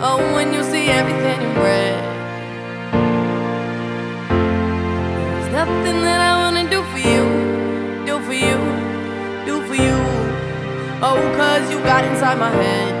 Oh, when you see everything in red. There's nothing that I wanna do for you, do for you, do for you. Oh, cause you got inside my head.